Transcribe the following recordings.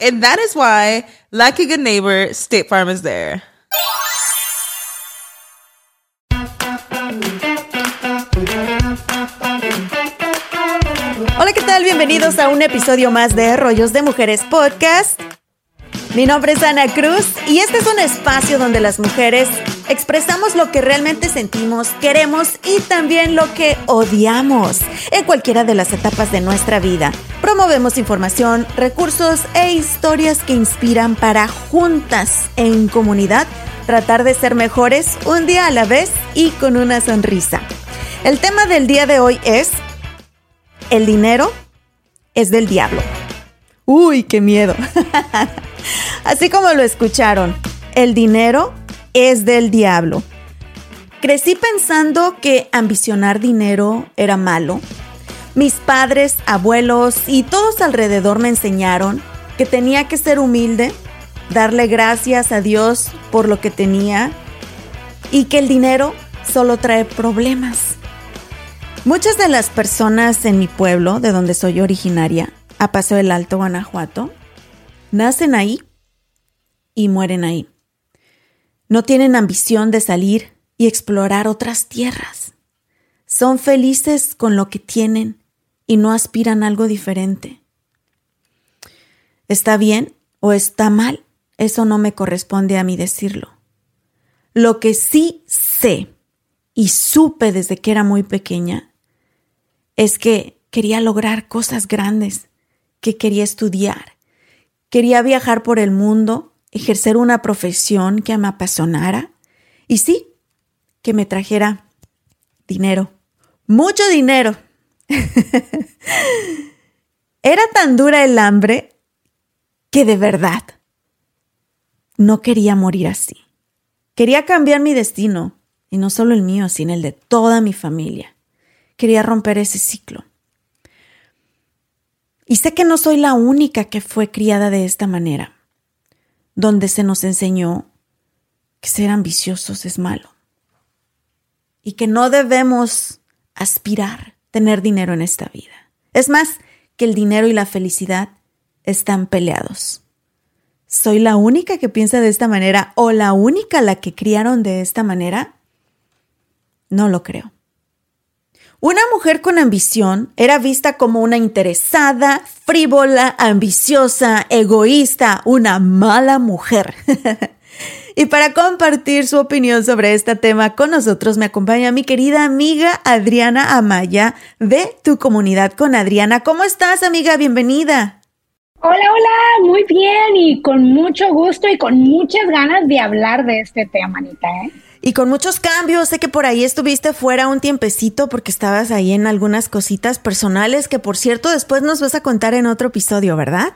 And that is why, like a good neighbor, State Farm is there. Hola, ¿qué tal? Bienvenidos a un episodio más de Rollos de Mujeres Podcast. Mi nombre es Ana Cruz y este es un espacio donde las mujeres expresamos lo que realmente sentimos, queremos y también lo que odiamos en cualquiera de las etapas de nuestra vida. Promovemos información, recursos e historias que inspiran para juntas en comunidad tratar de ser mejores un día a la vez y con una sonrisa. El tema del día de hoy es el dinero es del diablo. Uy, qué miedo. Así como lo escucharon, el dinero es del diablo. Crecí pensando que ambicionar dinero era malo. Mis padres, abuelos y todos alrededor me enseñaron que tenía que ser humilde, darle gracias a Dios por lo que tenía y que el dinero solo trae problemas. Muchas de las personas en mi pueblo, de donde soy originaria, a Paso del Alto, Guanajuato, nacen ahí y mueren ahí. No tienen ambición de salir y explorar otras tierras. Son felices con lo que tienen y no aspiran a algo diferente. ¿Está bien o está mal? Eso no me corresponde a mí decirlo. Lo que sí sé y supe desde que era muy pequeña es que quería lograr cosas grandes, que quería estudiar, quería viajar por el mundo, ejercer una profesión que me apasionara y sí, que me trajera dinero, mucho dinero. Era tan dura el hambre que de verdad no quería morir así. Quería cambiar mi destino, y no solo el mío, sino el de toda mi familia. Quería romper ese ciclo. Y sé que no soy la única que fue criada de esta manera, donde se nos enseñó que ser ambiciosos es malo y que no debemos aspirar tener dinero en esta vida. Es más, que el dinero y la felicidad están peleados. ¿Soy la única que piensa de esta manera o la única la que criaron de esta manera? No lo creo. Una mujer con ambición era vista como una interesada, frívola, ambiciosa, egoísta, una mala mujer. y para compartir su opinión sobre este tema con nosotros me acompaña mi querida amiga Adriana Amaya de Tu Comunidad con Adriana. ¿Cómo estás, amiga? Bienvenida. Hola, hola, muy bien y con mucho gusto y con muchas ganas de hablar de este tema, Anita. ¿eh? Y con muchos cambios, sé que por ahí estuviste fuera un tiempecito porque estabas ahí en algunas cositas personales que por cierto después nos vas a contar en otro episodio, ¿verdad?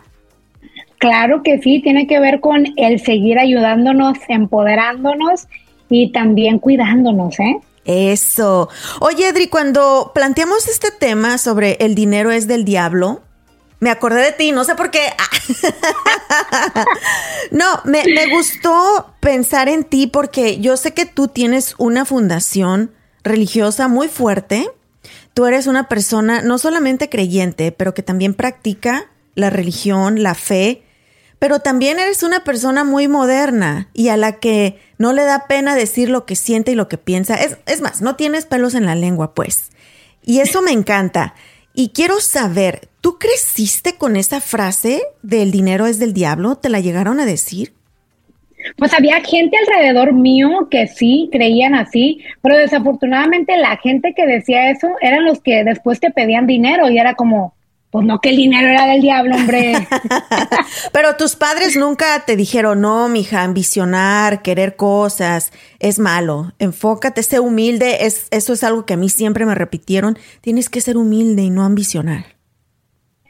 Claro que sí, tiene que ver con el seguir ayudándonos, empoderándonos y también cuidándonos, ¿eh? Eso. Oye, Edri, cuando planteamos este tema sobre el dinero es del diablo, me acordé de ti, no sé por qué. no, me, me, gustó pensar en ti porque yo sé que tú tienes una fundación religiosa muy fuerte. Tú eres una persona no solamente creyente, pero que también practica la religión, la fe, pero también eres una persona muy moderna y a la que no le da pena decir lo que siente y lo que piensa. Es, es más, no tienes pelos en la lengua, pues. Y eso me encanta. Y quiero saber, ¿tú creciste con esa frase del dinero es del diablo? ¿Te la llegaron a decir? Pues había gente alrededor mío que sí creían así, pero desafortunadamente la gente que decía eso eran los que después te pedían dinero y era como, pues no que el dinero era del diablo, hombre. pero tus padres nunca te dijeron, no, mija, ambicionar, querer cosas, es malo. Enfócate, sé humilde. Es, eso es algo que a mí siempre me repitieron. Tienes que ser humilde y no ambicionar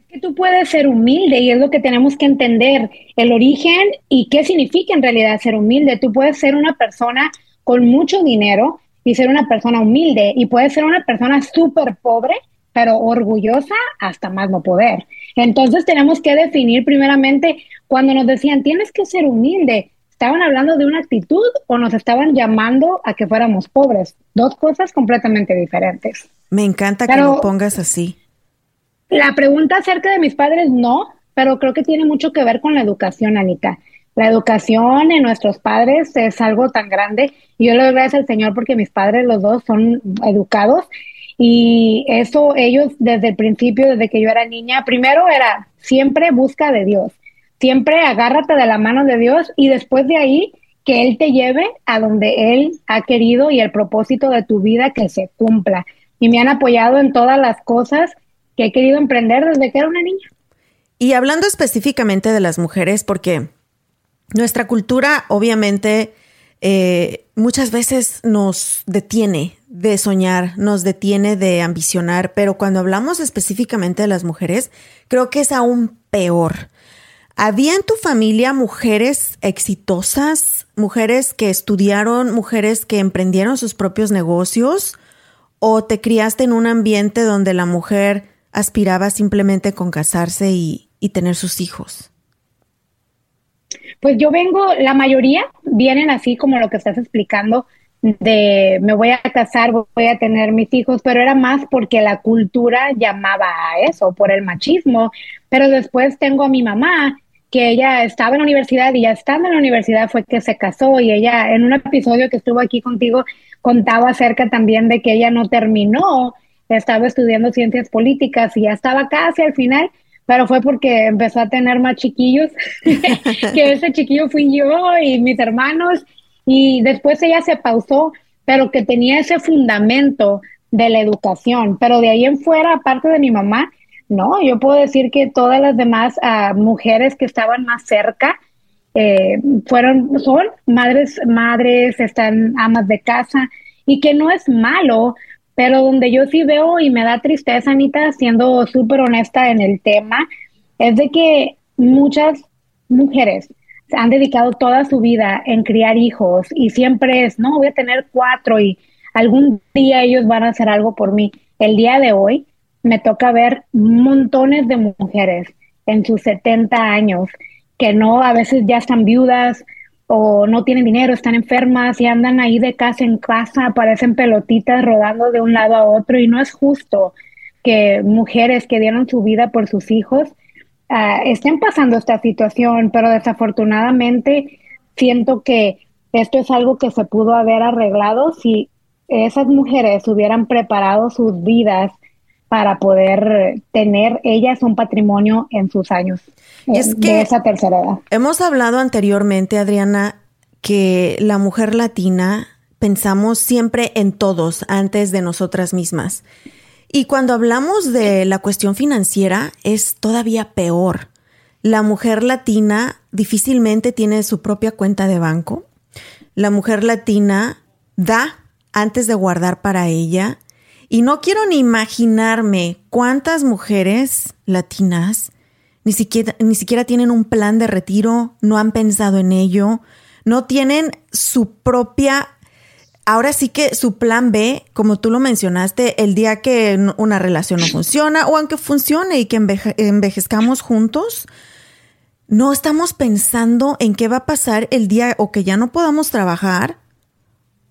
que tú puedes ser humilde y es lo que tenemos que entender, el origen y qué significa en realidad ser humilde. Tú puedes ser una persona con mucho dinero y ser una persona humilde y puedes ser una persona súper pobre, pero orgullosa hasta más no poder. Entonces tenemos que definir primeramente cuando nos decían tienes que ser humilde, ¿estaban hablando de una actitud o nos estaban llamando a que fuéramos pobres? Dos cosas completamente diferentes. Me encanta que lo pongas así. La pregunta acerca de mis padres, no, pero creo que tiene mucho que ver con la educación, Anita. La educación en nuestros padres es algo tan grande. Y yo le doy gracias al Señor porque mis padres, los dos, son educados. Y eso ellos desde el principio, desde que yo era niña, primero era siempre busca de Dios. Siempre agárrate de la mano de Dios y después de ahí que Él te lleve a donde Él ha querido y el propósito de tu vida que se cumpla. Y me han apoyado en todas las cosas que he querido emprender desde que era una niña. Y hablando específicamente de las mujeres, porque nuestra cultura obviamente eh, muchas veces nos detiene de soñar, nos detiene de ambicionar, pero cuando hablamos específicamente de las mujeres, creo que es aún peor. ¿Había en tu familia mujeres exitosas, mujeres que estudiaron, mujeres que emprendieron sus propios negocios? ¿O te criaste en un ambiente donde la mujer aspiraba simplemente con casarse y, tener sus hijos? Pues yo vengo, la mayoría vienen así como lo que estás explicando, de me voy a casar, voy a tener mis hijos, pero era más porque la cultura llamaba a eso, por el machismo. Pero después tengo a mi mamá, que ella estaba en la universidad y ya estando en la universidad fue que se casó y ella en un episodio que estuvo aquí contigo contaba acerca también de que ella no terminó estaba estudiando ciencias políticas y ya estaba casi al final, pero fue porque empezó a tener más chiquillos, que ese chiquillo fui yo y mis hermanos, y después ella se pausó, pero que tenía ese fundamento de la educación, pero de ahí en fuera, aparte de mi mamá, no, yo puedo decir que todas las demás ah, mujeres que estaban más cerca, eh, fueron, son madres, madres, están amas de casa, y que no es malo pero donde yo sí veo y me da tristeza, Anita, siendo súper honesta en el tema, es de que muchas mujeres han dedicado toda su vida en criar hijos y siempre es, no, voy a tener cuatro y algún día ellos van a hacer algo por mí. El día de hoy me toca ver montones de mujeres en sus 70 años que no, a veces ya están viudas, o no tienen dinero, están enfermas y andan ahí de casa en casa, aparecen pelotitas rodando de un lado a otro y no es justo que mujeres que dieron su vida por sus hijos ah, estén pasando esta situación, pero desafortunadamente siento que esto es algo que se pudo haber arreglado si esas mujeres hubieran preparado sus vidas para poder tener ellas un patrimonio en sus años es eh, que esa tercera edad. Hemos hablado anteriormente, Adriana, que la mujer latina pensamos siempre en todos antes de nosotras mismas. Y cuando hablamos de la cuestión financiera es todavía peor. La mujer latina difícilmente tiene su propia cuenta de banco. La mujer latina da antes de guardar para ella y no quiero ni imaginarme cuántas mujeres latinas ni siquiera, ni siquiera tienen un plan de retiro, no han pensado en ello, no tienen su propia ahora sí que su plan B, como tú lo mencionaste, el día que una relación no funciona o aunque funcione y que envejezcamos juntos, no estamos pensando en qué va a pasar el día o que ya no podamos trabajar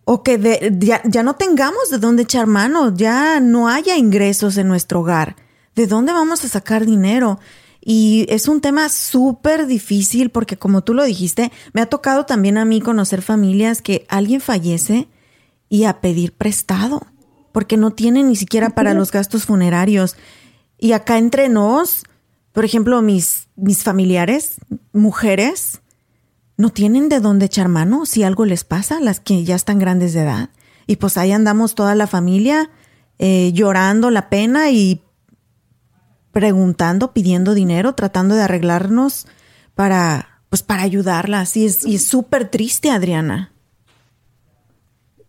o que ya, no tengamos de dónde echar mano, ya no haya ingresos en nuestro hogar. ¿De dónde vamos a sacar dinero? Y es un tema súper difícil porque como tú lo dijiste, me ha tocado también a mí conocer familias que alguien fallece y a pedir prestado porque no tienen ni siquiera para los gastos funerarios. Y acá entre nos, por ejemplo, mis, mis familiares, mujeres, no tienen de dónde echar mano si algo les pasa, las que ya están grandes de edad. Y pues ahí andamos toda la familia eh, llorando la pena y preguntando, pidiendo dinero, tratando de arreglarnos para, pues para ayudarlas. Y es súper triste, Adriana.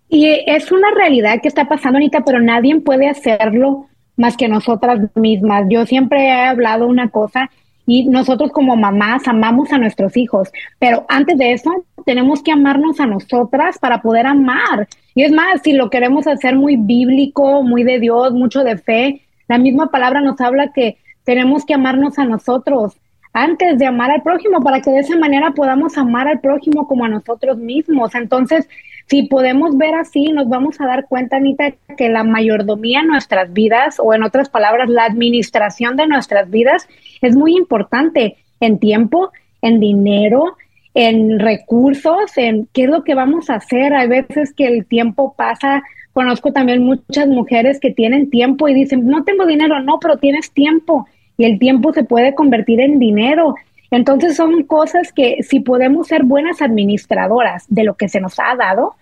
Y es una realidad que está pasando, Anita, pero nadie puede hacerlo más que nosotras mismas. Yo siempre he hablado una cosa y nosotros como mamás amamos a nuestros hijos, pero antes de eso tenemos que amarnos a nosotras para poder amar. Y es más, si lo queremos hacer muy bíblico, muy de Dios, mucho de fe, la misma palabra nos habla que tenemos que amarnos a nosotros antes de amar al prójimo para que de esa manera podamos amar al prójimo como a nosotros mismos. Entonces, si podemos ver así, nos vamos a dar cuenta, Anita, que la mayordomía en nuestras vidas, o en otras palabras, la administración de nuestras vidas, es muy importante en tiempo, en dinero, en recursos, en qué es lo que vamos a hacer. Hay veces que el tiempo pasa. Conozco también muchas mujeres que tienen tiempo y dicen, no tengo dinero, no, pero tienes tiempo y el tiempo se puede convertir en dinero. Entonces son cosas que si podemos ser buenas administradoras de lo que se nos ha dado,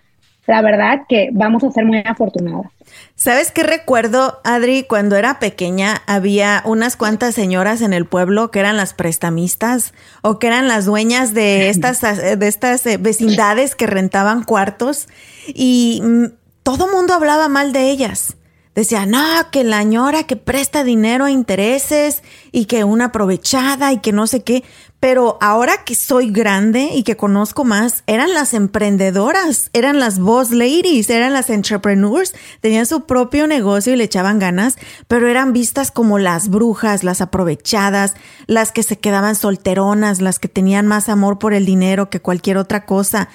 la verdad que vamos a ser muy afortunadas. ¿Sabes qué recuerdo, Adri? Cuando era pequeña había unas cuantas señoras en el pueblo que eran las prestamistas o que eran las dueñas de estas, de estas eh, vecindades que rentaban cuartos y mm, todo mundo hablaba mal de ellas decía, no, que la ñora que presta dinero a intereses y que una aprovechada y que no sé qué. Pero ahora que soy grande y que conozco más, eran las emprendedoras, eran las boss ladies, eran las entrepreneurs, tenían su propio negocio y le echaban ganas, pero eran vistas como las brujas, las aprovechadas, las que se quedaban solteronas, las que tenían más amor por el dinero que cualquier otra cosa.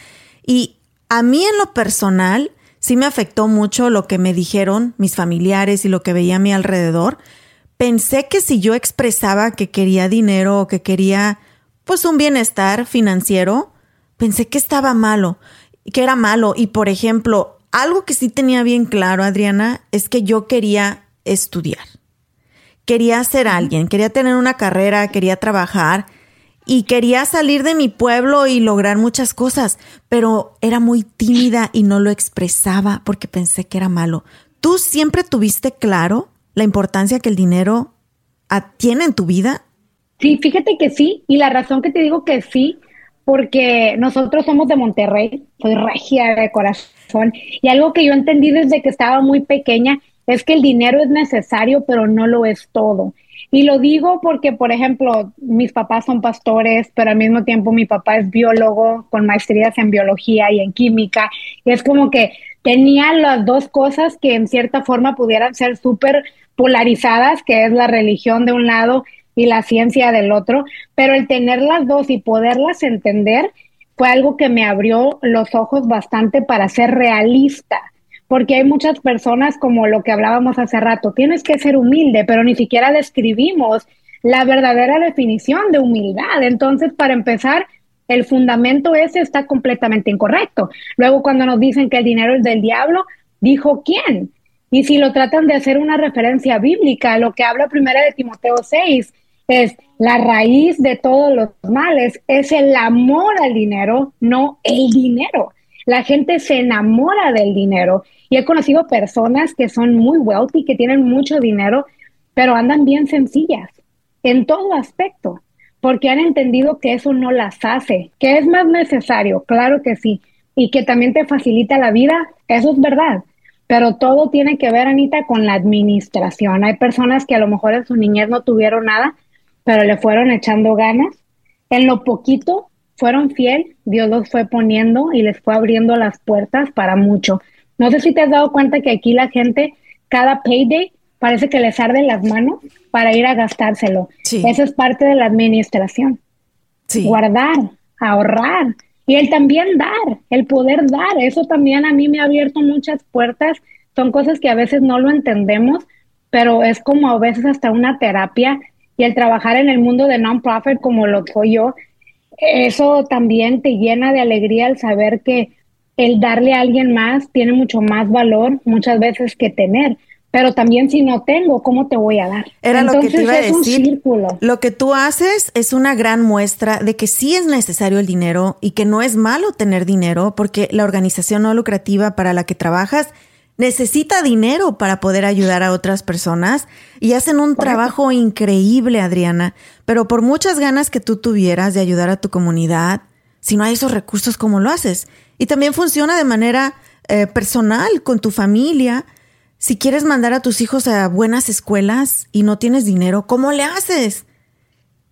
Y a mí en lo personal, sí me afectó mucho lo que me dijeron mis familiares y lo que veía a mi alrededor. Pensé que si yo expresaba que quería dinero o que quería pues un bienestar financiero, pensé que estaba malo, que era malo. Y por ejemplo, algo que sí tenía bien claro, Adriana, es que yo quería estudiar. Quería ser alguien, quería tener una carrera, quería trabajar y quería salir de mi pueblo y lograr muchas cosas, pero era muy tímida y no lo expresaba porque pensé que era malo. ¿Tú siempre tuviste claro la importancia que el dinero tiene en tu vida? Sí, fíjate que sí, y la razón que te digo que sí, porque nosotros somos de Monterrey, soy regia de corazón, y algo que yo entendí desde que estaba muy pequeña es que el dinero es necesario, pero no lo es todo. Y lo digo porque, por ejemplo, mis papás son pastores, pero al mismo tiempo mi papá es biólogo con maestrías en biología y en química. Y es como que tenía las dos cosas que en cierta forma pudieran ser súper polarizadas, que es la religión de un lado y la ciencia del otro, pero el tener las dos y poderlas entender fue algo que me abrió los ojos bastante para ser realista porque hay muchas personas como lo que hablábamos hace rato, tienes que ser humilde, pero ni siquiera describimos la verdadera definición de humildad. Entonces, para empezar, el fundamento ese está completamente incorrecto. Luego, cuando nos dicen que el dinero es del diablo, dijo quién. Y si lo tratan de hacer una referencia bíblica, lo que habla primero de Timoteo 6 es la raíz de todos los males, es el amor al dinero, no el dinero. La gente se enamora del dinero y he conocido personas que son muy wealthy, que tienen mucho dinero, pero andan bien sencillas en todo aspecto, porque han entendido que eso no las hace, que es más necesario, claro que sí, y que también te facilita la vida, eso es verdad. Pero todo tiene que ver, Anita, con la administración. Hay personas que a lo mejor en su niñez no tuvieron nada, pero le fueron echando ganas. En lo poquito fueron fiel, Dios los fue poniendo y les fue abriendo las puertas para mucho. No sé si te has dado cuenta que aquí la gente, cada payday, parece que les arden las manos para ir a gastárselo. Eso es parte de la administración. Guardar, ahorrar y el también dar, el poder dar. Eso también a mí me ha abierto muchas puertas. Son cosas que a veces no lo entendemos, pero es como a veces hasta una terapia y el trabajar en el mundo de non-profit como lo soy yo, eso también te llena de alegría el saber que el darle a alguien más tiene mucho más valor muchas veces que tener. Pero también si no tengo, ¿cómo te voy a dar? Era lo que te iba a decir. Lo que tú haces es una gran muestra de que sí es necesario el dinero y que no es malo tener dinero porque la organización no lucrativa para la que trabajas necesita dinero para poder ayudar a otras personas y hacen un trabajo increíble, Adriana. Pero por muchas ganas que tú tuvieras de ayudar a tu comunidad, si no hay esos recursos, ¿cómo lo haces? Y también funciona de manera eh, personal con tu familia. Si quieres mandar a tus hijos a buenas escuelas y no tienes dinero, ¿cómo le haces?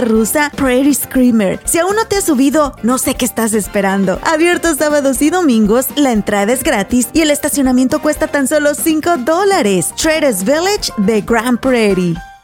rusa Prairie Screamer. Si aún no te has subido, no sé qué estás esperando. Abierto sábados y domingos, la entrada es gratis y el estacionamiento cuesta tan solo 5 dólares. Traders Village de Grand Prairie.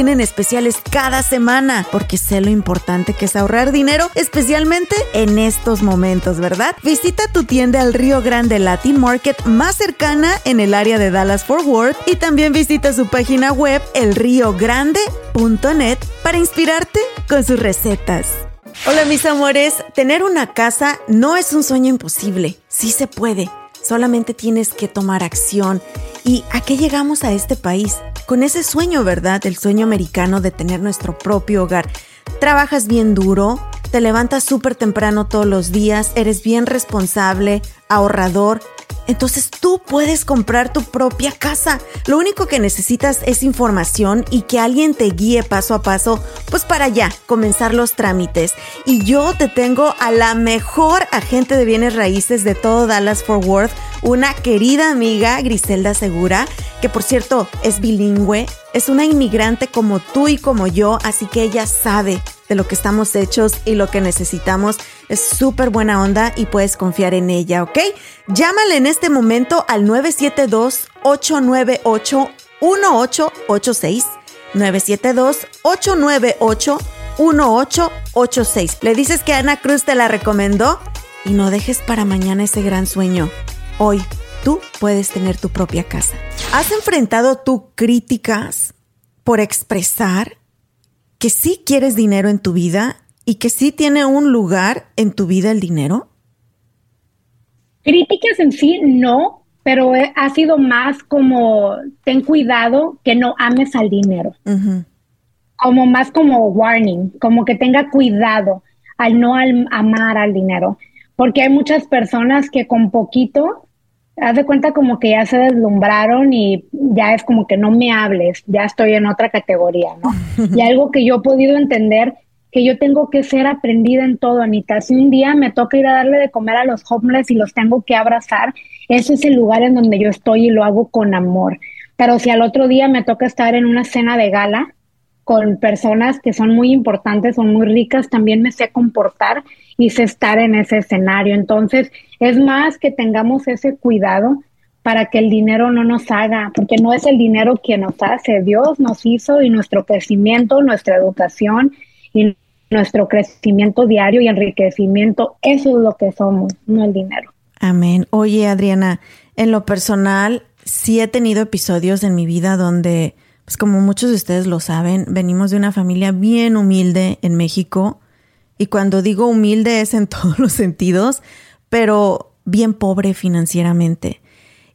tienen especiales cada semana, porque sé lo importante que es ahorrar dinero, especialmente en estos momentos, ¿verdad? Visita tu tienda al Río Grande Latin Market más cercana en el área de Dallas Fort Worth y también visita su página web elriogrande.net para inspirarte con sus recetas. Hola mis amores, tener una casa no es un sueño imposible, sí se puede, solamente tienes que tomar acción. ¿Y a qué llegamos a este país? con ese sueño, ¿verdad? El sueño americano de tener nuestro propio hogar. Trabajas bien duro, te levantas súper temprano todos los días, eres bien responsable, ahorrador. Entonces tú puedes comprar tu propia casa. Lo único que necesitas es información y que alguien te guíe paso a paso, pues para ya comenzar los trámites. Y yo te tengo a la mejor agente de bienes raíces de todo Dallas Fort Worth, una querida amiga, Griselda Segura, que por cierto es bilingüe, es una inmigrante como tú y como yo, así que ella sabe de lo que estamos hechos y lo que necesitamos. Es súper buena onda y puedes confiar en ella, ¿ok? Llámale en este momento al 972-898-1886. 972-898-1886. Le dices que Ana Cruz te la recomendó y no dejes para mañana ese gran sueño. Hoy tú puedes tener tu propia casa. ¿Has enfrentado tú críticas por expresar que sí quieres dinero en tu vida y que sí tiene un lugar en tu vida el dinero? Críticas en sí no, pero ha sido más como ten cuidado que no ames al dinero. Como más como warning, como que tenga cuidado al no amar al dinero. Porque hay muchas personas que con poquito haz de cuenta como que ya se deslumbraron y ya es como que no me hables, ya estoy en otra categoría, ¿no? y algo que yo he podido entender, que yo tengo que ser aprendida en todo, Anita. Si un día me toca ir a darle de comer a los homeless y los tengo que abrazar, ese es el lugar en donde yo estoy y lo hago con amor. Pero si al otro día me toca estar en una cena de gala con personas que son muy importantes, son muy ricas, también me sé comportar y sé estar en ese escenario. Entonces, es más que tengamos ese cuidado para que el dinero no nos haga, porque no es el dinero quien nos hace, Dios nos hizo y nuestro crecimiento, nuestra educación y nuestro crecimiento diario y enriquecimiento, eso es lo que somos, no el dinero. Amén. Oye, Adriana, en lo personal, sí he tenido episodios en mi vida donde, pues como muchos de ustedes lo saben, venimos de una familia bien humilde en México. Y cuando digo humilde es en todos los sentidos, pero bien pobre financieramente.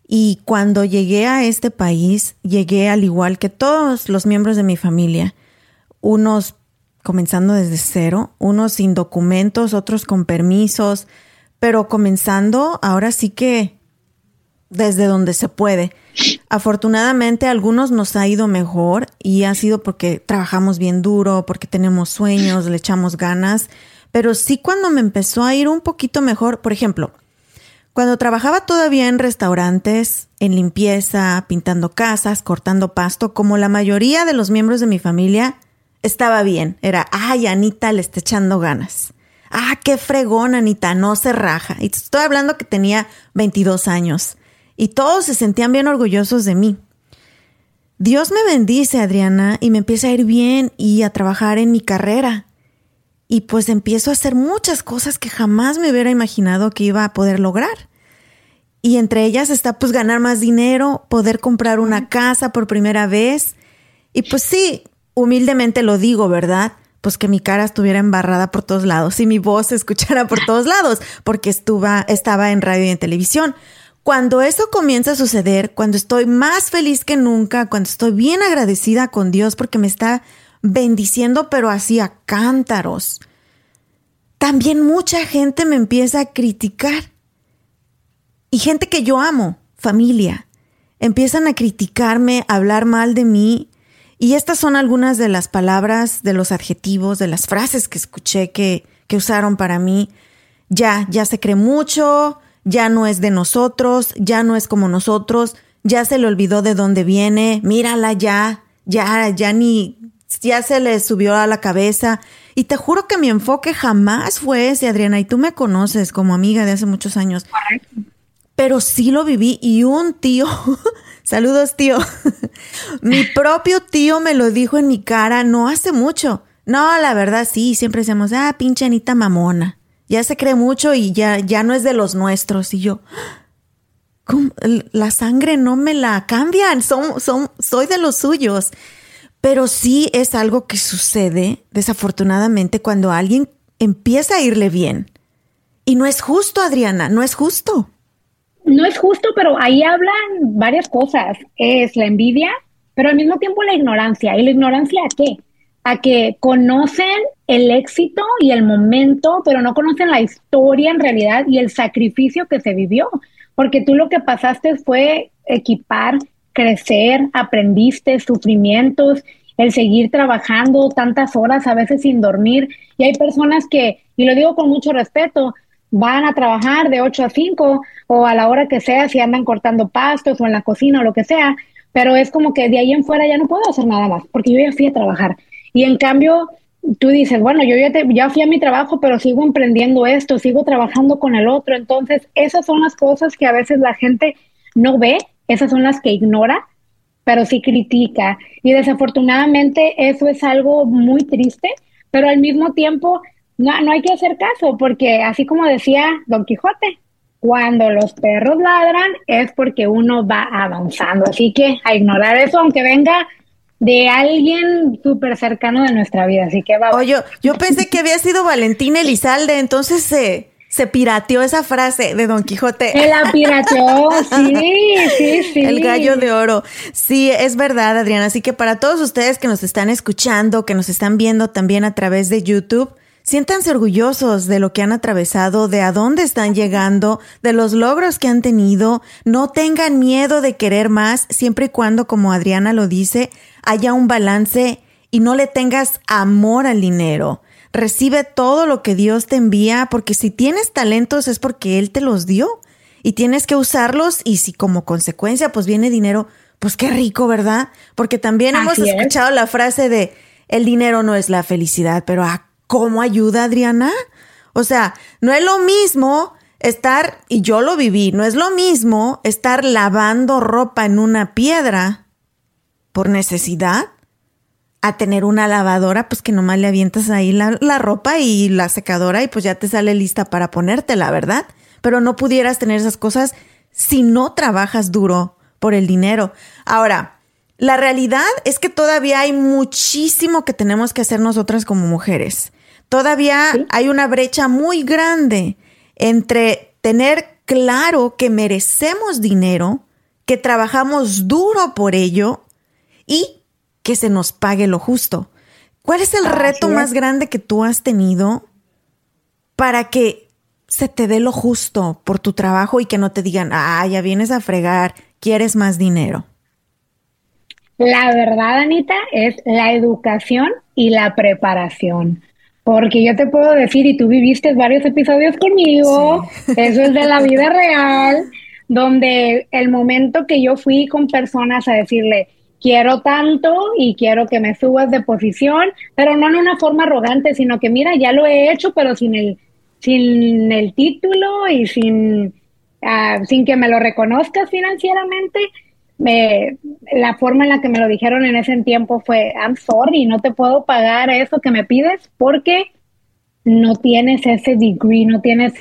Y cuando llegué a este país, llegué al igual que todos los miembros de mi familia, unos comenzando desde cero, unos sin documentos, otros con permisos, pero comenzando ahora sí que desde donde se puede. Afortunadamente a algunos nos ha ido mejor y ha sido porque trabajamos bien duro, porque tenemos sueños, le echamos ganas, pero sí cuando me empezó a ir un poquito mejor, por ejemplo, cuando trabajaba todavía en restaurantes, en limpieza, pintando casas, cortando pasto, como la mayoría de los miembros de mi familia, estaba bien. Era, ay, Anita le está echando ganas. Ah, qué fregón, Anita, no se raja. Y estoy hablando que tenía 22 años y todos se sentían bien orgullosos de mí. Dios me bendice, Adriana, y me empieza a ir bien y a trabajar en mi carrera. Y pues empiezo a hacer muchas cosas que jamás me hubiera imaginado que iba a poder lograr. Y entre ellas está pues ganar más dinero, poder comprar una casa por primera vez. Y pues sí, humildemente lo digo, ¿verdad? Pues que mi cara estuviera embarrada por todos lados y mi voz se escuchara por todos lados, porque estaba en radio y en televisión. Cuando eso comienza a suceder, cuando estoy más feliz que nunca, cuando estoy bien agradecida con Dios porque me está bendiciendo, pero así a cántaros, también mucha gente me empieza a criticar. Y gente que yo amo, familia, empiezan a criticarme, a hablar mal de mí. Y estas son algunas de las palabras, de los adjetivos, de las frases que escuché que, que usaron para mí. Ya, ya se cree mucho, ya no es de nosotros, ya no es como nosotros, ya se le olvidó de dónde viene, mírala ya, ya, ya ni, ya se le subió a la cabeza. Y te juro que mi enfoque jamás fue ese, Adriana, y tú me conoces como amiga de hace muchos años. Pero sí lo viví y un tío, saludos tío, mi propio tío me lo dijo en mi cara no hace mucho. No, la verdad sí, siempre decimos, ah, pinche Anita mamona ya se cree mucho y ya, ya no es de los nuestros. Y yo, la sangre no me la cambian, son, son, soy de los suyos. Pero sí es algo que sucede, desafortunadamente, cuando alguien empieza a irle bien. Y no es justo, Adriana, no es justo. No es justo, pero ahí hablan varias cosas. Es la envidia, pero al mismo tiempo la ignorancia. ¿Y la ignorancia a qué? a que conocen el éxito y el momento, pero no conocen la historia en realidad y el sacrificio que se vivió, porque tú lo que pasaste fue equipar, crecer, aprendiste sufrimientos, el seguir trabajando tantas horas, a veces sin dormir, y hay personas que, y lo digo con mucho respeto, van a trabajar de 8 a 5 o a la hora que sea, si andan cortando pastos o en la cocina o lo que sea, pero es como que de ahí en fuera ya no puedo hacer nada más, porque yo ya fui a trabajar. Y en cambio, tú dices, bueno, yo ya, ya fui a mi trabajo, pero sigo emprendiendo esto, sigo trabajando con el otro. Entonces, esas son las cosas que a veces la gente no ve, esas son las que ignora, pero sí critica. Y desafortunadamente eso es algo muy triste, pero al mismo tiempo no, no hay que hacer caso, porque así como decía Don Quijote, cuando los perros ladran es porque uno va avanzando. Así que a ignorar eso, aunque venga de alguien súper cercano de nuestra vida, así que va. Oye, yo pensé que había sido Valentín Elizalde, entonces se, se pirateó esa frase de Don Quijote. Se la pirateó, sí, sí, sí. El gallo de oro. Sí, es verdad, Adriana. Así que para todos ustedes que nos están escuchando, que nos están viendo también a través de YouTube, Siéntanse orgullosos de lo que han atravesado, de a dónde están llegando, de los logros que han tenido. No tengan miedo de querer más, siempre y cuando, como Adriana lo dice, haya un balance y no le tengas amor al dinero. Recibe todo lo que Dios te envía, porque si tienes talentos es porque Él te los dio y tienes que usarlos y si como consecuencia pues viene dinero, pues qué rico, ¿verdad? Porque también hemos escuchado la frase de el dinero no es la felicidad, pero ah, ¿Cómo ayuda Adriana? O sea, no es lo mismo estar, y yo lo viví, no es lo mismo estar lavando ropa en una piedra por necesidad a tener una lavadora, pues que nomás le avientas ahí la, la, ropa y la secadora y pues ya te sale lista para ponértela, ¿verdad? Pero no pudieras tener esas cosas si no trabajas duro por el dinero. Ahora, la realidad es que todavía hay muchísimo que tenemos que hacer nosotras como mujeres. Todavía hay una brecha muy grande entre tener claro que merecemos dinero, que trabajamos duro por ello y que se nos pague lo justo. ¿Cuál es el reto más grande que tú has tenido para que se te dé lo justo por tu trabajo y que no te digan, ah, ya vienes a fregar, quieres más dinero? La verdad, Anita, es la educación y la preparación. Porque yo te puedo decir, y tú viviste varios episodios conmigo, eso es de la vida real, donde el momento que yo fui con personas a decirle, quiero tanto y quiero que me subas de posición, pero no en una forma arrogante, sino que mira, ya lo he hecho, pero sin el, sin el título y sin, uh, sin que me lo reconozcas financieramente. Me, la forma en la que me lo dijeron en ese tiempo fue, I'm sorry, no te puedo pagar eso que me pides porque no tienes ese degree, no tienes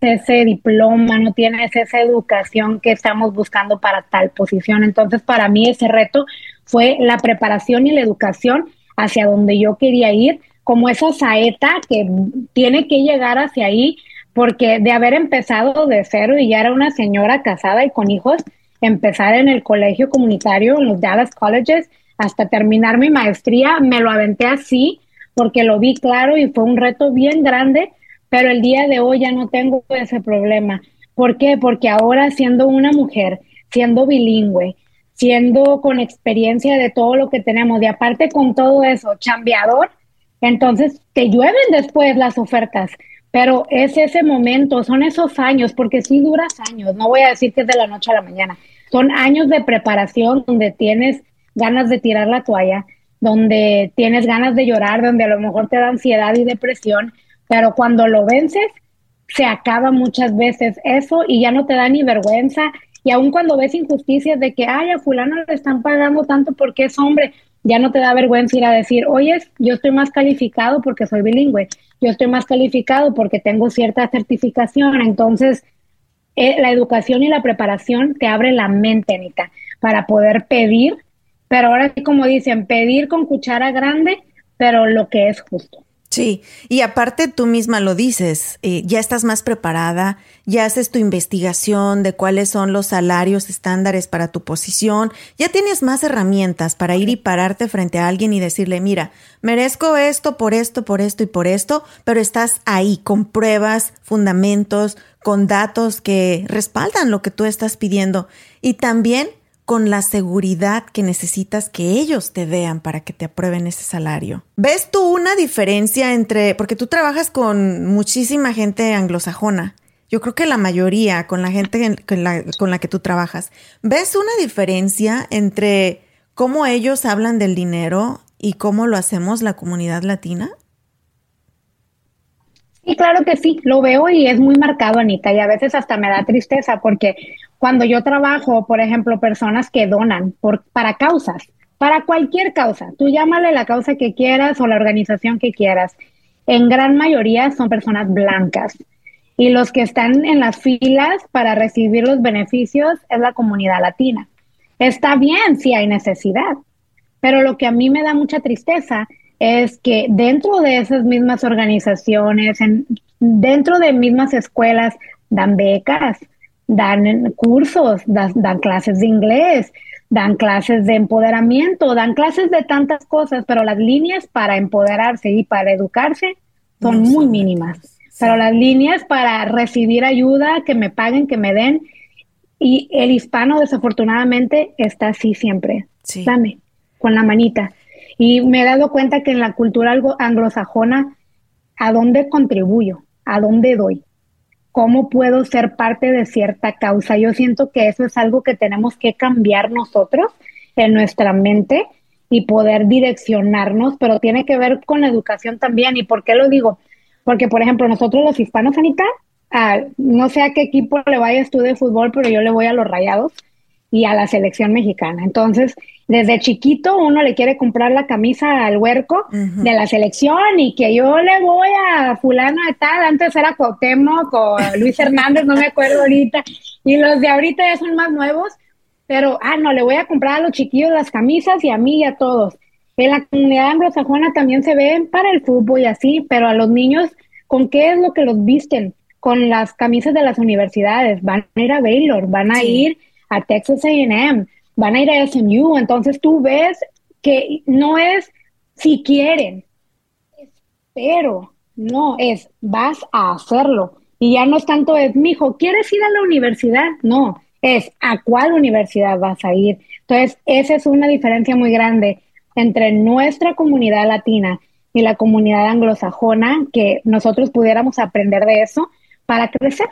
ese diploma, no tienes esa educación que estamos buscando para tal posición. Entonces, para mí ese reto fue la preparación y la educación hacia donde yo quería ir, como esa saeta que tiene que llegar hacia ahí, porque de haber empezado de cero y ya era una señora casada y con hijos, empezar en el colegio comunitario, en los Dallas Colleges, hasta terminar mi maestría, me lo aventé así, porque lo vi claro y fue un reto bien grande, pero el día de hoy ya no tengo ese problema. ¿Por qué? Porque ahora siendo una mujer, siendo bilingüe, siendo con experiencia de todo lo que tenemos y aparte con todo eso, chambeador, entonces te llueven después las ofertas, pero es ese momento, son esos años, porque sí duras años, no voy a decir que es de la noche a la mañana, son años de preparación donde tienes ganas de tirar la toalla, donde tienes ganas de llorar, donde a lo mejor te da ansiedad y depresión, pero cuando lo vences, se acaba muchas veces eso y ya no te da ni vergüenza y aun cuando ves injusticias de que, ay, a fulano le están pagando tanto porque es hombre, ya no te da vergüenza ir a decir, oye, yo estoy más calificado porque soy bilingüe, yo estoy más calificado porque tengo cierta certificación. Entonces, eh, la educación y la preparación te abre la mente, Anita, para poder pedir, pero ahora sí, como dicen, pedir con cuchara grande, pero lo que es justo. Sí, y aparte tú misma lo dices, eh, ya estás más preparada, ya haces tu investigación de cuáles son los salarios estándares para tu posición, ya tienes más herramientas para ir y pararte frente a alguien y decirle, mira, merezco esto por esto, por esto y por esto, pero estás ahí con pruebas, fundamentos, con datos que respaldan lo que tú estás pidiendo. Y también con la seguridad que necesitas que ellos te vean para que te aprueben ese salario. ¿Ves tú una diferencia entre, porque tú trabajas con muchísima gente anglosajona, yo creo que la mayoría con la gente con la, que tú trabajas, ¿ves una diferencia entre cómo ellos hablan del dinero y cómo lo hacemos la comunidad latina? Sí, claro que sí, lo veo y es muy marcado, Anita, y a veces hasta me da tristeza porque cuando yo trabajo, por ejemplo, personas que donan para causas, para cualquier causa, tú llámale la causa que quieras o la organización que quieras, en gran mayoría son personas blancas. Y los que están en las filas para recibir los beneficios es la comunidad latina. Está bien si hay necesidad, pero lo que a mí me da mucha tristeza es que dentro de esas mismas organizaciones, en, dentro de mismas escuelas, dan becas, dan cursos, dan, clases de inglés, dan clases de empoderamiento, dan clases de tantas cosas, pero las líneas para empoderarse y para educarse son muy mínimas. Pero las líneas para recibir ayuda, que me paguen, que me den, y el hispano desafortunadamente está así siempre. Dame, con la manita. Y me he dado cuenta que en la cultura anglosajona, ¿a dónde contribuyo? ¿A dónde doy? ¿Cómo puedo ser parte de cierta causa? Yo siento que eso es algo que tenemos que cambiar nosotros en nuestra mente y poder direccionarnos, pero tiene que ver con la educación también. ¿Y por qué lo digo? Porque, por ejemplo, nosotros los hispanos, Anita, no sé a qué equipo le vayas tú de fútbol, pero yo le voy a los rayados y a la selección mexicana. Entonces, desde chiquito uno le quiere comprar la camisa al huerco de la selección y que yo le voy a fulano de tal, antes era Cuauhtémoc o Luis Hernández, no me acuerdo ahorita, y los de ahorita ya son más nuevos, pero, ah, no, le voy a comprar a los chiquillos las camisas y a mí y a todos. En la comunidad anglosajona también se ven para el fútbol y así, pero a los niños, ¿con qué es lo que los visten? Con las camisas de las universidades, van a ir a Baylor, van a ir a Texas AM, van a ir a SMU, entonces tú ves que no es si quieren, pero no es vas a hacerlo. Y ya no es tanto es, mijo, ¿quieres ir a la universidad? No, es a cuál universidad vas a ir. Entonces, esa es una diferencia muy grande entre nuestra comunidad latina y la comunidad anglosajona, que nosotros pudiéramos aprender de eso para crecer.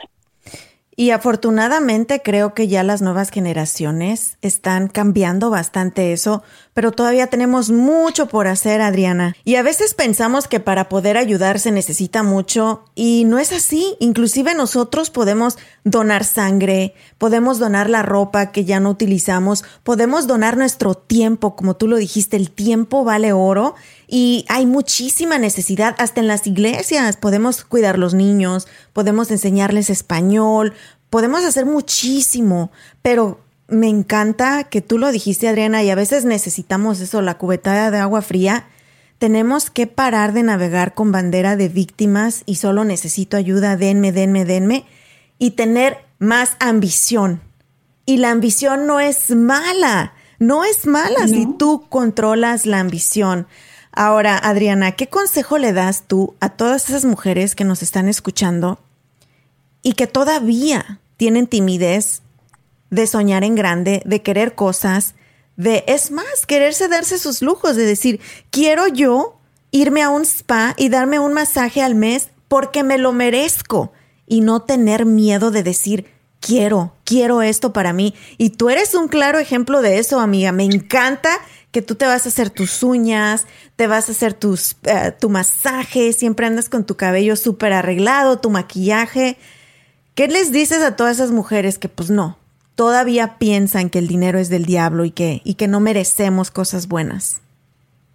Y afortunadamente creo que ya las nuevas generaciones están cambiando bastante eso, pero todavía tenemos mucho por hacer, Adriana. Y a veces pensamos que para poder ayudar se necesita mucho y no es así. Inclusive nosotros podemos donar sangre, podemos donar la ropa que ya no utilizamos, podemos donar nuestro tiempo, como tú lo dijiste, el tiempo vale oro y hay muchísima necesidad, hasta en las iglesias. Podemos cuidar los niños, podemos enseñarles español, podemos hacer muchísimo, pero me encanta que tú lo dijiste, Adriana, y a veces necesitamos eso, la cubetada de agua fría. Tenemos que parar de navegar con bandera de víctimas y solo necesito ayuda, denme, denme, denme, y tener más ambición. Y la ambición no es mala, no es mala si tú controlas la ambición. Ahora, Adriana, ¿qué consejo le das tú a todas esas mujeres que nos están escuchando y que todavía tienen timidez de soñar en grande, de querer cosas, de, es más, quererse darse sus lujos, de decir, quiero yo irme a un spa y darme un masaje al mes porque me lo merezco y no tener miedo de decir, quiero, quiero esto para mí. Y tú eres un claro ejemplo de eso, amiga. Me encanta que tú te vas a hacer tus uñas, te vas a hacer tus, eh, tu masaje, siempre andas con tu cabello súper arreglado, tu maquillaje. ¿Qué les dices a todas esas mujeres que pues no, todavía piensan que el dinero es del diablo y que, y que no merecemos cosas buenas?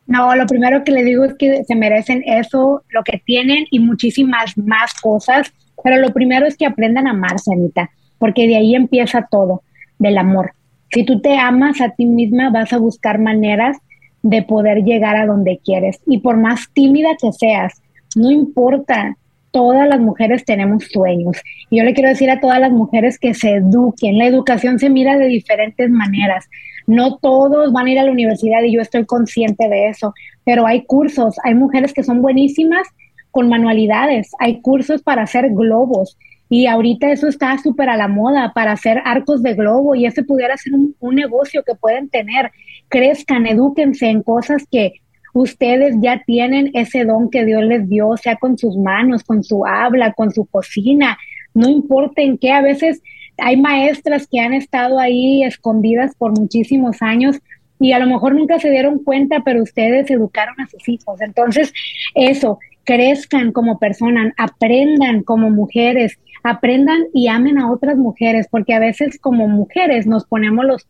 No, lo primero que le digo es que se merecen eso, lo que tienen y muchísimas más cosas, pero lo primero es que aprendan a amarse, Anita, porque de ahí empieza todo, del amor. Si tú te amas a ti misma, vas a buscar maneras de poder llegar a donde quieres. Y por más tímida que seas, no importa, todas las mujeres tenemos sueños. Y yo le quiero decir a todas las mujeres que se eduquen. La educación se mira de diferentes maneras. No todos van a ir a la universidad y yo estoy consciente de eso, pero hay cursos, hay mujeres que son buenísimas con manualidades, hay cursos para hacer globos, y ahorita eso está súper a la moda para hacer arcos de globo y ese pudiera ser un, negocio que pueden tener. Crezcan, edúquense en cosas que ustedes ya tienen ese don que Dios les dio, sea con sus manos, con su habla, con su cocina, no importa en qué. A veces hay maestras que han estado ahí escondidas por muchísimos años y a lo mejor nunca se dieron cuenta, pero ustedes educaron a sus hijos. Entonces, eso, crezcan como personas, aprendan como mujeres, aprendan y amen a otras mujeres, porque a veces como mujeres nos ponemos los,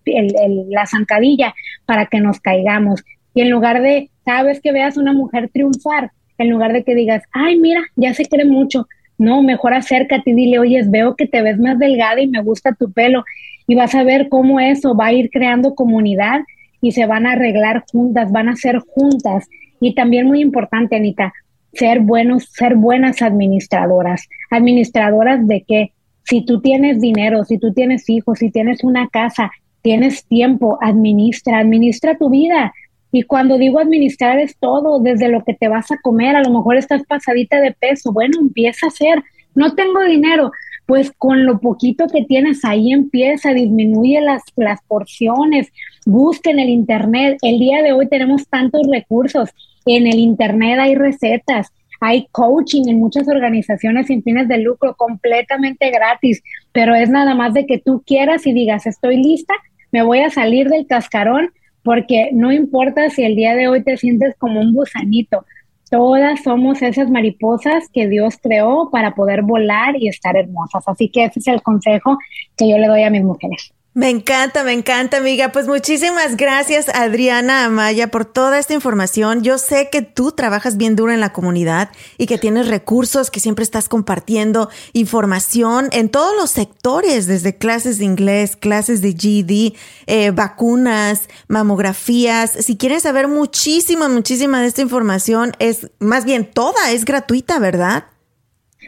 la zancadilla para que nos caigamos. Y en lugar de, cada vez que veas una mujer triunfar, en lugar de que digas, ay, mira, ya se cree mucho, no, mejor acércate y dile, oye, veo que te ves más delgada y me gusta tu pelo. Y vas a ver cómo eso va a ir creando comunidad y se van a arreglar juntas, van a ser juntas. Y también muy importante, Anita, ser buenos, ser buenas administradoras. Administradoras de que si tú tienes dinero, si tú tienes hijos, si tienes una casa, tienes tiempo, administra, administra tu vida. Y cuando digo administrar es todo, desde lo que te vas a comer, a lo mejor estás pasadita de peso, bueno, empieza a hacer, no tengo dinero, pues con lo poquito que tienes ahí empieza, disminuye las, las porciones, busca en el Internet. El día de hoy tenemos tantos recursos en el Internet hay recetas, hay coaching en muchas organizaciones sin fines de lucro completamente gratis, pero es nada más de que tú quieras y digas, estoy lista, me voy a salir del cascarón, porque no importa si el día de hoy te sientes como un gusanito, todas somos esas mariposas que Dios creó para poder volar y estar hermosas. Así que ese es el consejo que yo le doy a mis mujeres. Me encanta, me encanta, amiga. Pues muchísimas gracias, Adriana Amaya, por toda esta información. Yo sé que tú trabajas bien duro en la comunidad y que tienes recursos, que siempre estás compartiendo información en todos los sectores, desde clases de inglés, clases de GD, eh, vacunas, mamografías. Si quieren saber muchísima, muchísima de esta información, es más bien toda, es gratuita, ¿verdad?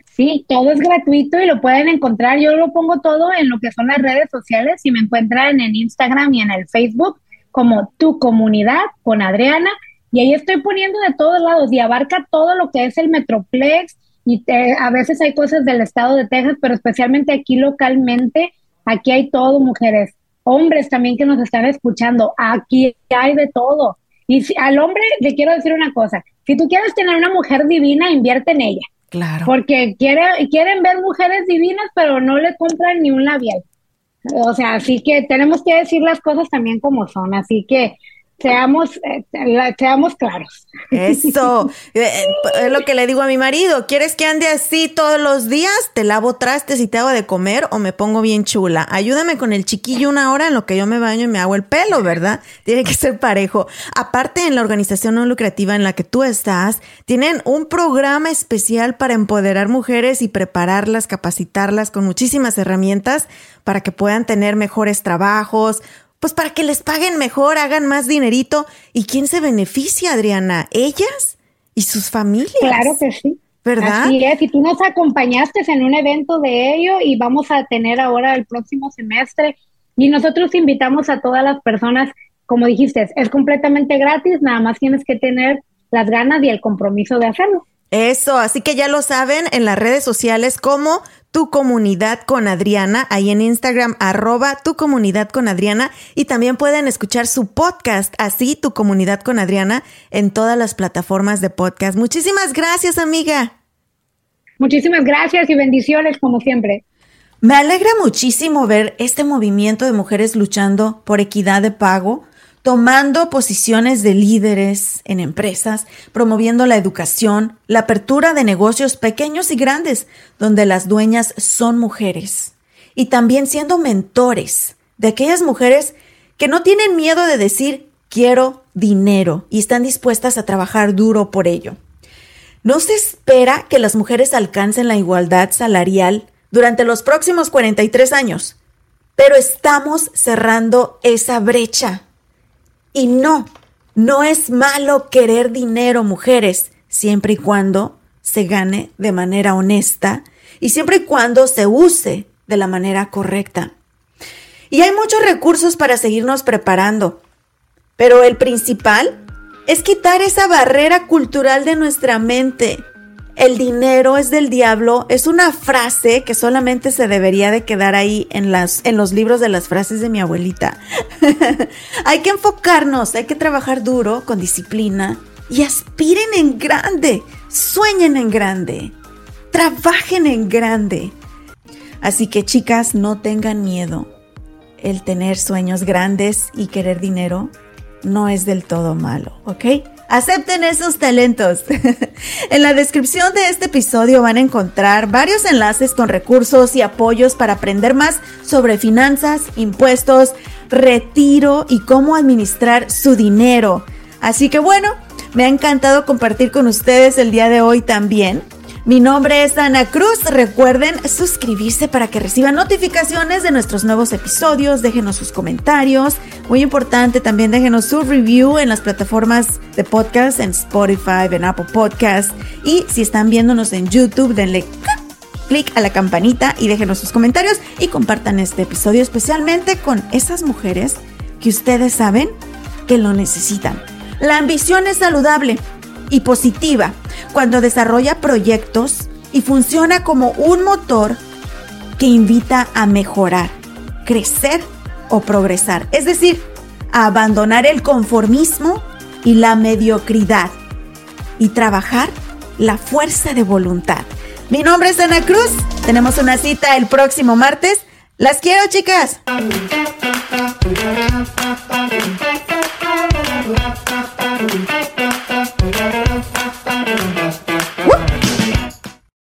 Sí, todo es gratuito y lo pueden encontrar. Yo lo pongo todo en lo que son las redes sociales y me encuentran en Instagram y en el Facebook como Tu Comunidad con Adriana Y ahí estoy poniendo de todos lados y abarca todo lo que es el Metroplex y a veces hay cosas del estado de Texas, pero especialmente aquí localmente, aquí hay todo, mujeres, hombres también que nos están escuchando, aquí hay de todo. Y al hombre le quiero decir una cosa, si tú quieres tener una mujer divina, invierte en ella. Claro. Porque quiere, quieren ver mujeres divinas, pero no le compran ni un labial. O sea, así que tenemos que decir las cosas también como son. Así que seamos, eh, seamos claros. Eso, eh, eh, es lo que le digo a mi marido, ¿quieres que ande así todos los días? Te lavo trastes y te hago de comer o me pongo bien chula. Ayúdame con el chiquillo una hora en lo que yo me baño y me hago el pelo, ¿verdad? Tiene que ser parejo. Aparte, en la organización no lucrativa en la que tú estás, tienen un programa especial para empoderar mujeres y prepararlas, capacitarlas con muchísimas herramientas para que puedan tener mejores trabajos, pues para que les paguen mejor, hagan más dinerito. ¿Y quién se beneficia, Adriana? ¿Ellas y sus familias? Claro que sí. ¿Verdad? Así es, y tú nos acompañaste en un evento de ello y vamos a tener ahora el próximo semestre y nosotros invitamos a todas las personas, como dijiste, es completamente gratis, nada más tienes que tener las ganas y el compromiso de hacerlo. Eso, así que ya lo saben en las redes sociales como tu comunidad con Adriana, ahí en Instagram, arroba tu comunidad con Adriana, y también pueden escuchar su podcast, así tu comunidad con Adriana, en todas las plataformas de podcast. Muchísimas gracias, amiga. Muchísimas gracias y bendiciones, como siempre. Me alegra muchísimo ver este movimiento de mujeres luchando por equidad de pago tomando posiciones de líderes en empresas, promoviendo la educación, la apertura de negocios pequeños y grandes, donde las dueñas son mujeres, y también siendo mentores de aquellas mujeres que no tienen miedo de decir quiero dinero y están dispuestas a trabajar duro por ello. No se espera que las mujeres alcancen la igualdad salarial durante los próximos 43 años, pero estamos cerrando esa brecha y no, no es malo querer dinero, mujeres, siempre y cuando se gane de manera honesta y siempre y cuando se use de la manera correcta. Y hay muchos recursos para seguirnos preparando, pero el principal es quitar esa barrera cultural de nuestra mente el dinero es del diablo es una frase que solamente se debería de quedar ahí en, las, en los libros de las frases de mi abuelita. hay que enfocarnos, hay que trabajar duro, con disciplina y aspiren en grande, sueñen en grande, trabajen en grande. Así que chicas, no tengan miedo. El tener sueños grandes y querer dinero no es del todo malo, ¿ok? Acepten esos talentos. en la descripción de este episodio van a encontrar varios enlaces con recursos y apoyos para aprender más sobre finanzas, impuestos, retiro y cómo administrar su dinero. Así que bueno, me ha encantado compartir con ustedes el día de hoy también. Mi nombre es Ana Cruz. Recuerden suscribirse para que reciban notificaciones de nuestros nuevos episodios. Déjenos sus comentarios. Muy importante, también déjenos su review en las plataformas de podcast, en Spotify, en Apple Podcast. Y si están viéndonos en YouTube, denle clic a la campanita y déjenos sus comentarios y compartan este episodio especialmente con esas mujeres que ustedes saben que lo necesitan. La ambición es saludable y positiva cuando desarrolla proyectos y funciona como un motor que invita a mejorar, crecer o progresar. Es decir, a abandonar el conformismo y la mediocridad y trabajar la fuerza de voluntad. Mi nombre es Ana Cruz. Tenemos una cita el próximo martes. Las quiero, chicas.